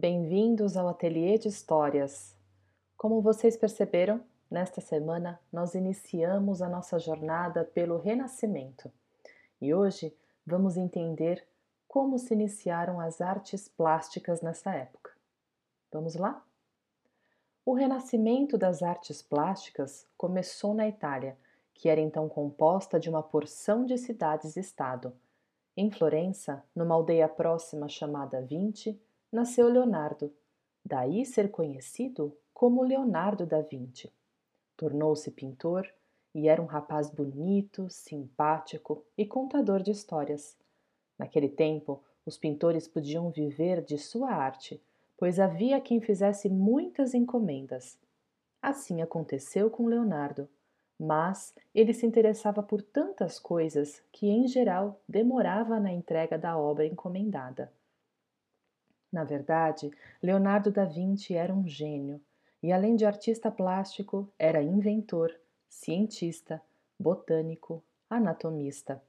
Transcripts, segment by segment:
Bem-vindos ao Ateliê de Histórias. Como vocês perceberam, nesta semana nós iniciamos a nossa jornada pelo Renascimento e hoje vamos entender como se iniciaram as artes plásticas nessa época. Vamos lá? O renascimento das artes plásticas começou na Itália, que era então composta de uma porção de cidades-estado. Em Florença, numa aldeia próxima chamada Vinci, nasceu Leonardo, daí ser conhecido como Leonardo da Vinci. Tornou-se pintor e era um rapaz bonito, simpático e contador de histórias. Naquele tempo, os pintores podiam viver de sua arte, pois havia quem fizesse muitas encomendas. Assim aconteceu com Leonardo, mas ele se interessava por tantas coisas que, em geral, demorava na entrega da obra encomendada. Na verdade, Leonardo da Vinci era um gênio e, além de artista plástico, era inventor, cientista, botânico, anatomista.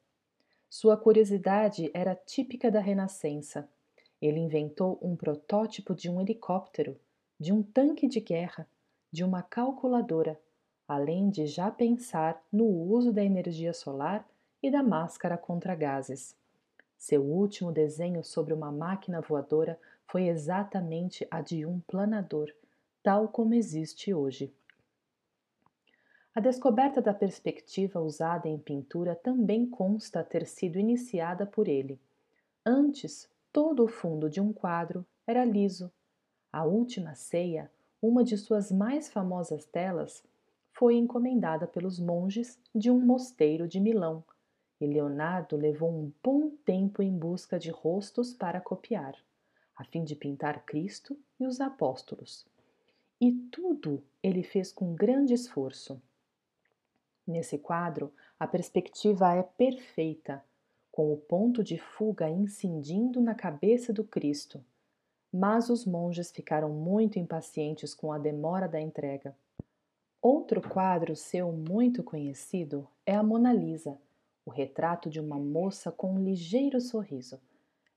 Sua curiosidade era típica da Renascença. Ele inventou um protótipo de um helicóptero, de um tanque de guerra, de uma calculadora, além de já pensar no uso da energia solar e da máscara contra gases. Seu último desenho sobre uma máquina voadora foi exatamente a de um planador, tal como existe hoje. A descoberta da perspectiva usada em pintura também consta ter sido iniciada por ele. Antes, todo o fundo de um quadro era liso. A Última Ceia, uma de suas mais famosas telas, foi encomendada pelos monges de um mosteiro de Milão e Leonardo levou um bom tempo em busca de rostos para copiar, a fim de pintar Cristo e os apóstolos. E tudo ele fez com grande esforço. Nesse quadro, a perspectiva é perfeita, com o ponto de fuga incidindo na cabeça do Cristo. Mas os monges ficaram muito impacientes com a demora da entrega. Outro quadro seu muito conhecido é a Mona Lisa, o retrato de uma moça com um ligeiro sorriso.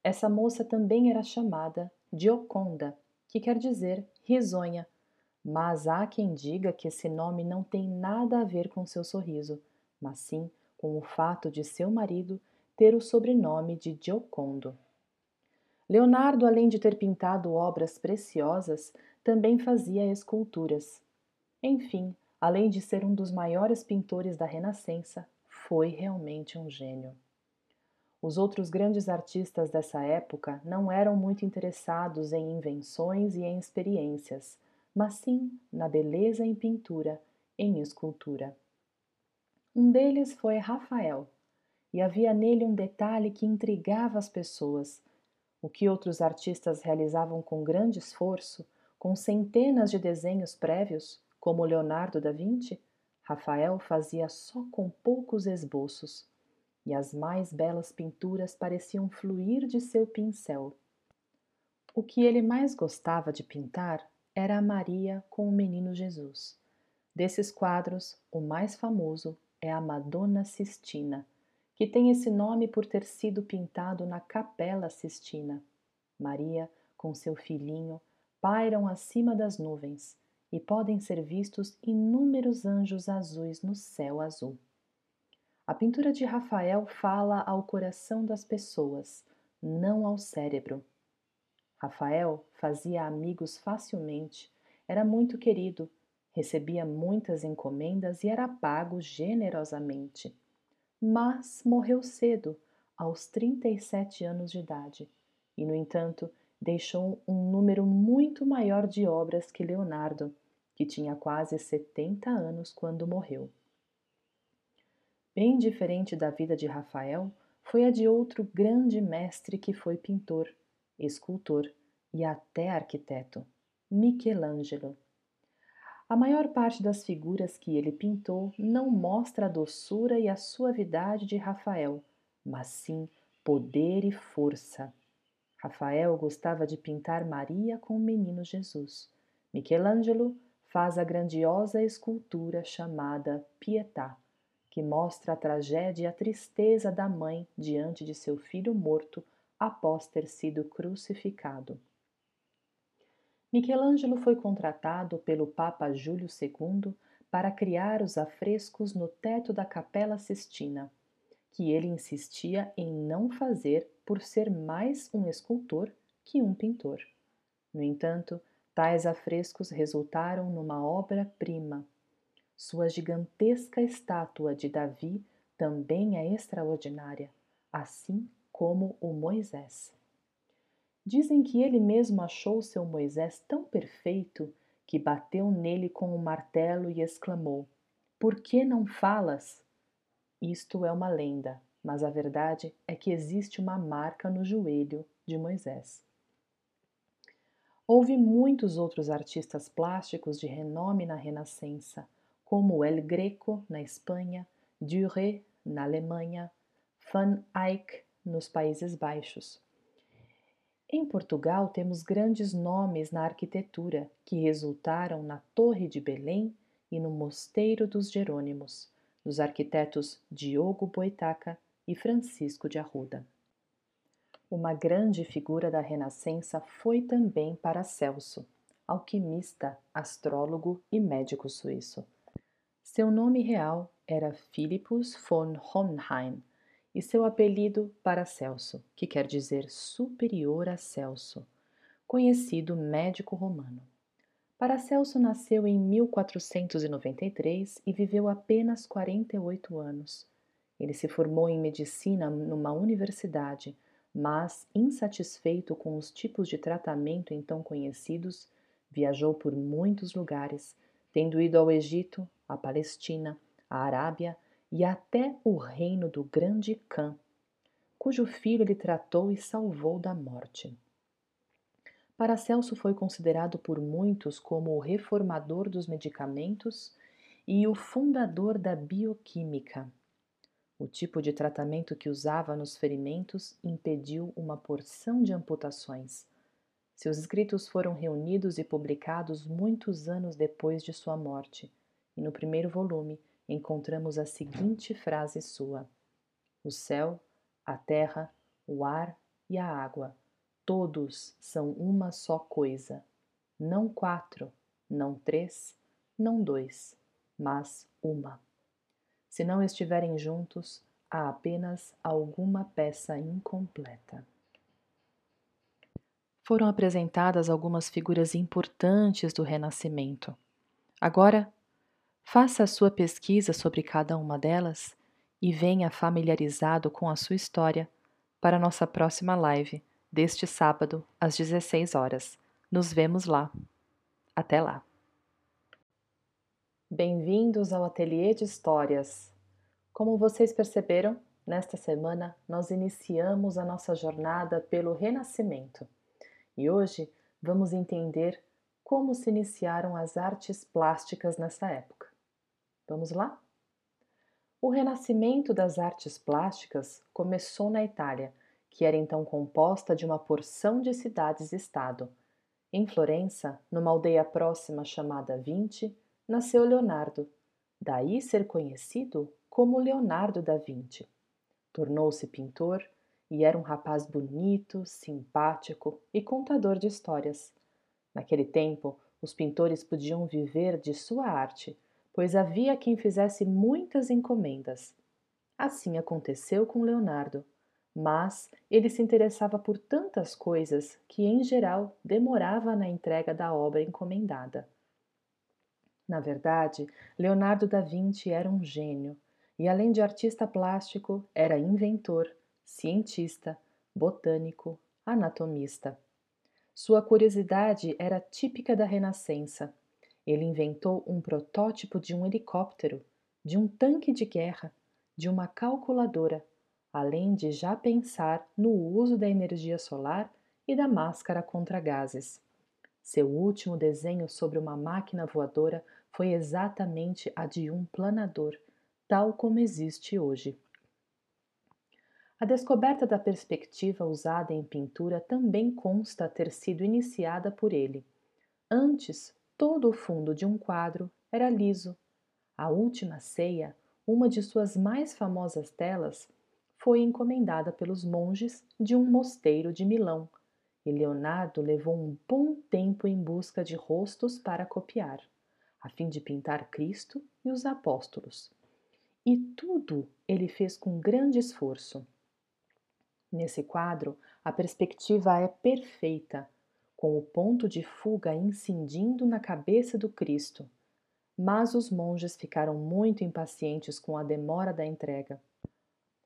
Essa moça também era chamada Gioconda, que quer dizer risonha, mas há quem diga que esse nome não tem nada a ver com seu sorriso, mas sim com o fato de seu marido ter o sobrenome de Giocondo. Leonardo, além de ter pintado obras preciosas, também fazia esculturas. Enfim, além de ser um dos maiores pintores da Renascença, foi realmente um gênio. Os outros grandes artistas dessa época não eram muito interessados em invenções e em experiências, mas sim na beleza em pintura, em escultura. Um deles foi Rafael, e havia nele um detalhe que intrigava as pessoas. O que outros artistas realizavam com grande esforço, com centenas de desenhos prévios, como Leonardo da Vinci, Rafael fazia só com poucos esboços, e as mais belas pinturas pareciam fluir de seu pincel. O que ele mais gostava de pintar era a Maria com o menino Jesus. Desses quadros, o mais famoso é a Madonna Sistina, que tem esse nome por ter sido pintado na Capela Sistina. Maria, com seu filhinho, pairam acima das nuvens e podem ser vistos inúmeros anjos azuis no céu azul. A pintura de Rafael fala ao coração das pessoas, não ao cérebro. Rafael fazia amigos facilmente, era muito querido, recebia muitas encomendas e era pago generosamente. Mas morreu cedo, aos 37 anos de idade, e, no entanto, deixou um número muito maior de obras que Leonardo, que tinha quase 70 anos quando morreu. Bem diferente da vida de Rafael foi a de outro grande mestre que foi pintor, escultor e até arquiteto, Michelangelo. A maior parte das figuras que ele pintou não mostra a doçura e a suavidade de Rafael, mas sim poder e força. Rafael gostava de pintar Maria com o menino Jesus. Michelangelo faz a grandiosa escultura chamada Pietà, que mostra a tragédia e a tristeza da mãe diante de seu filho morto após ter sido crucificado. Michelangelo foi contratado pelo Papa Júlio II para criar os afrescos no teto da Capela Sistina, que ele insistia em não fazer por ser mais um escultor que um pintor. No entanto, tais afrescos resultaram numa obra-prima. Sua gigantesca estátua de Davi também é extraordinária, assim como o Moisés. Dizem que ele mesmo achou seu Moisés tão perfeito que bateu nele com o um martelo e exclamou: Por que não falas? Isto é uma lenda, mas a verdade é que existe uma marca no joelho de Moisés. Houve muitos outros artistas plásticos de renome na Renascença, como El Greco, na Espanha, Duret, na Alemanha, Van Eyck, nos Países Baixos. Em Portugal temos grandes nomes na arquitetura que resultaram na Torre de Belém e no Mosteiro dos Jerônimos, dos arquitetos Diogo Boitaca e Francisco de Arruda. Uma grande figura da Renascença foi também Paracelso, alquimista, astrólogo e médico suíço. Seu nome real era Philippus von Hohenheim e seu apelido Paracelso, que quer dizer superior a Celso, conhecido médico romano. Paracelso nasceu em 1493 e viveu apenas 48 anos. Ele se formou em medicina numa universidade, mas, insatisfeito com os tipos de tratamento então conhecidos, viajou por muitos lugares, tendo ido ao Egito, à Palestina, à Arábia e até o reino do grande Cã, cujo filho ele tratou e salvou da morte. Paracelso foi considerado por muitos como o reformador dos medicamentos e o fundador da bioquímica. O tipo de tratamento que usava nos ferimentos impediu uma porção de amputações. Seus escritos foram reunidos e publicados muitos anos depois de sua morte, e no primeiro volume encontramos a seguinte frase sua: O céu, a terra, o ar e a água, todos são uma só coisa, não quatro, não três, não dois, mas uma. Se não estiverem juntos, há apenas alguma peça incompleta. Foram apresentadas algumas figuras importantes do Renascimento. Agora Faça a sua pesquisa sobre cada uma delas e venha familiarizado com a sua história para nossa próxima live deste sábado às 16 horas. Nos vemos lá. Até lá. Bem-vindos ao Ateliê de Histórias. Como vocês perceberam, nesta semana nós iniciamos a nossa jornada pelo Renascimento e hoje vamos entender como se iniciaram as artes plásticas nessa época. Vamos lá? O renascimento das artes plásticas começou na Itália, que era então composta de uma porção de cidades-estado. Em Florença, numa aldeia próxima chamada Vinci, nasceu Leonardo, daí ser conhecido como Leonardo da Vinci. Tornou-se pintor e era um rapaz bonito, simpático e contador de histórias. Naquele tempo, os pintores podiam viver de sua arte pois havia quem fizesse muitas encomendas. Assim aconteceu com Leonardo, mas ele se interessava por tantas coisas que, em geral, demorava na entrega da obra encomendada. Na verdade, Leonardo da Vinci era um gênio e, além de artista plástico, era inventor, cientista, botânico, anatomista. Sua curiosidade era típica da Renascença ele inventou um protótipo de um helicóptero, de um tanque de guerra, de uma calculadora, além de já pensar no uso da energia solar e da máscara contra gases. Seu último desenho sobre uma máquina voadora foi exatamente a de um planador, tal como existe hoje. A descoberta da perspectiva usada em pintura também consta ter sido iniciada por ele. Antes, Todo o fundo de um quadro era liso. A última ceia, uma de suas mais famosas telas, foi encomendada pelos monges de um mosteiro de Milão, e Leonardo levou um bom tempo em busca de rostos para copiar, a fim de pintar Cristo e os apóstolos. E tudo ele fez com grande esforço. Nesse quadro, a perspectiva é perfeita, com o ponto de fuga incidindo na cabeça do Cristo. Mas os monges ficaram muito impacientes com a demora da entrega.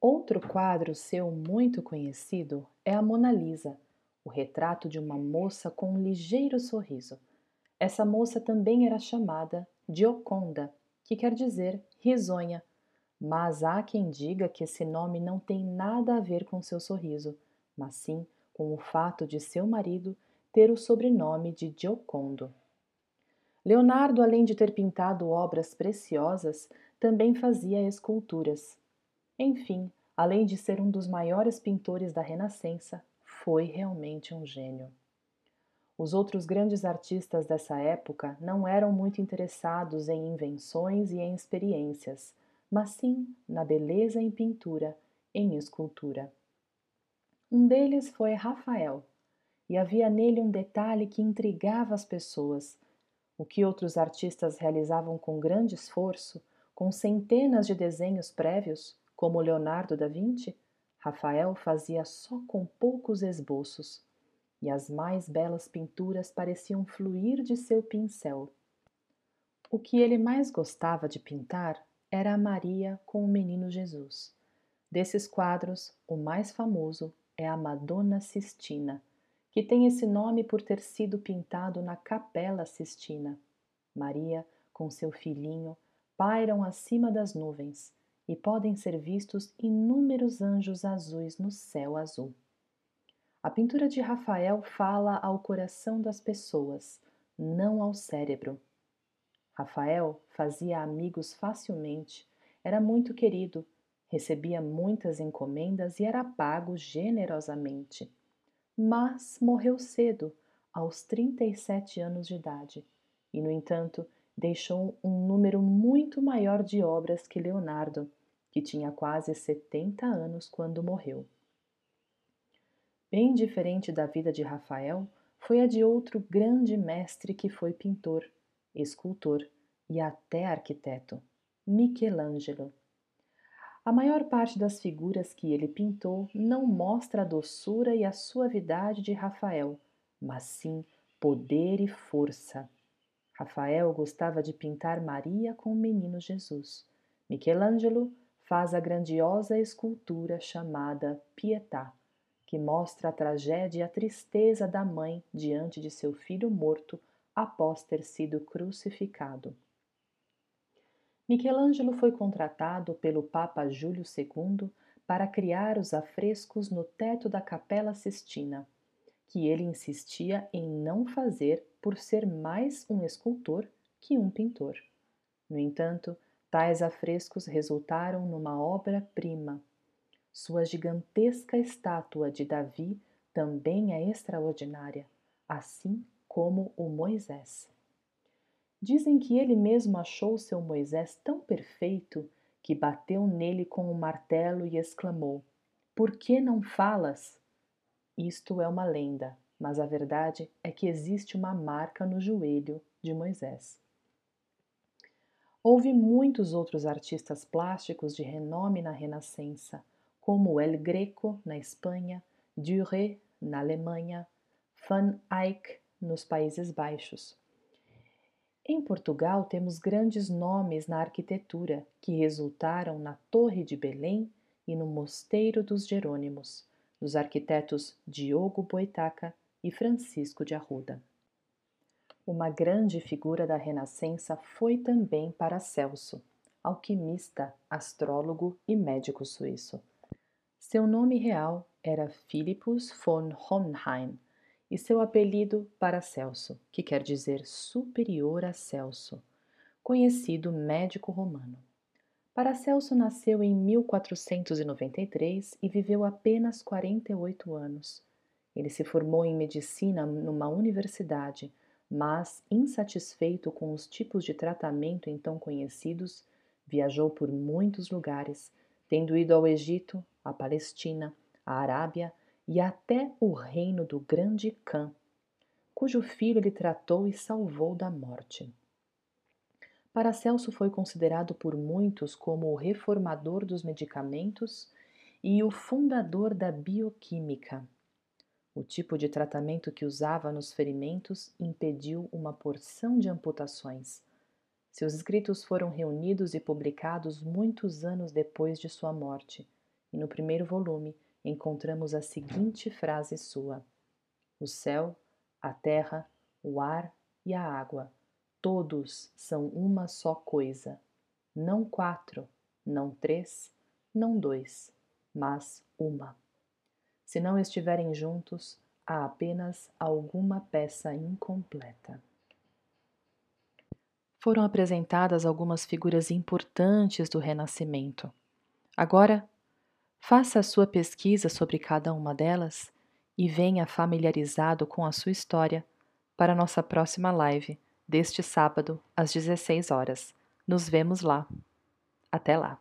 Outro quadro seu muito conhecido é a Mona Lisa, o retrato de uma moça com um ligeiro sorriso. Essa moça também era chamada Gioconda, que quer dizer risonha, mas há quem diga que esse nome não tem nada a ver com seu sorriso, mas sim com o fato de seu marido ter o sobrenome de Giocondo. Leonardo, além de ter pintado obras preciosas, também fazia esculturas. Enfim, além de ser um dos maiores pintores da Renascença, foi realmente um gênio. Os outros grandes artistas dessa época não eram muito interessados em invenções e em experiências, mas sim na beleza em pintura, em escultura. Um deles foi Rafael, e havia nele um detalhe que intrigava as pessoas. O que outros artistas realizavam com grande esforço, com centenas de desenhos prévios, como Leonardo da Vinci, Rafael fazia só com poucos esboços, e as mais belas pinturas pareciam fluir de seu pincel. O que ele mais gostava de pintar era a Maria com o menino Jesus. Desses quadros, o mais famoso é a Madonna Sistina, que tem esse nome por ter sido pintado na Capela Sistina. Maria, com seu filhinho, pairam acima das nuvens e podem ser vistos inúmeros anjos azuis no céu azul. A pintura de Rafael fala ao coração das pessoas, não ao cérebro. Rafael fazia amigos facilmente, era muito querido, recebia muitas encomendas e era pago generosamente. Mas morreu cedo, aos 37 anos de idade, e, no entanto, deixou um número muito maior de obras que Leonardo, que tinha quase 70 anos quando morreu. Bem diferente da vida de Rafael foi a de outro grande mestre que foi pintor, escultor e até arquiteto, Michelangelo. A maior parte das figuras que ele pintou não mostra a doçura e a suavidade de Rafael, mas sim poder e força. Rafael gostava de pintar Maria com o menino Jesus. Michelangelo faz a grandiosa escultura chamada Pietà, que mostra a tragédia e a tristeza da mãe diante de seu filho morto após ter sido crucificado. Michelangelo foi contratado pelo Papa Júlio II para criar os afrescos no teto da Capela Sistina, que ele insistia em não fazer por ser mais um escultor que um pintor. No entanto, tais afrescos resultaram numa obra-prima. Sua gigantesca estátua de Davi também é extraordinária, assim como o Moisés. Dizem que ele mesmo achou seu Moisés tão perfeito que bateu nele com o um martelo e exclamou: Por que não falas? Isto é uma lenda, mas a verdade é que existe uma marca no joelho de Moisés. Houve muitos outros artistas plásticos de renome na Renascença, como El Greco na Espanha, Duret na Alemanha, Van Eyck nos Países Baixos. Em Portugal, temos grandes nomes na arquitetura que resultaram na Torre de Belém e no Mosteiro dos Jerônimos, dos arquitetos Diogo Boitaca e Francisco de Arruda. Uma grande figura da Renascença foi também Paracelso, alquimista, astrólogo e médico suíço. Seu nome real era Philippus von Hohenheim e seu apelido Paracelso, que quer dizer superior a Celso, conhecido médico romano. Paracelso nasceu em 1493 e viveu apenas 48 anos. Ele se formou em medicina numa universidade, mas, insatisfeito com os tipos de tratamento então conhecidos, viajou por muitos lugares, tendo ido ao Egito, à Palestina, à Arábia e até o reino do grande Khan, cujo filho ele tratou e salvou da morte. Paracelso foi considerado por muitos como o reformador dos medicamentos e o fundador da bioquímica. O tipo de tratamento que usava nos ferimentos impediu uma porção de amputações. Seus escritos foram reunidos e publicados muitos anos depois de sua morte, e no primeiro volume encontramos a seguinte frase sua: O céu, a terra, o ar e a água, todos são uma só coisa. Não quatro, não três, não dois, mas uma. Se não estiverem juntos, há apenas alguma peça incompleta. Foram apresentadas algumas figuras importantes do Renascimento. Agora, Faça a sua pesquisa sobre cada uma delas e venha familiarizado com a sua história para a nossa próxima live deste sábado às 16 horas. Nos vemos lá. Até lá!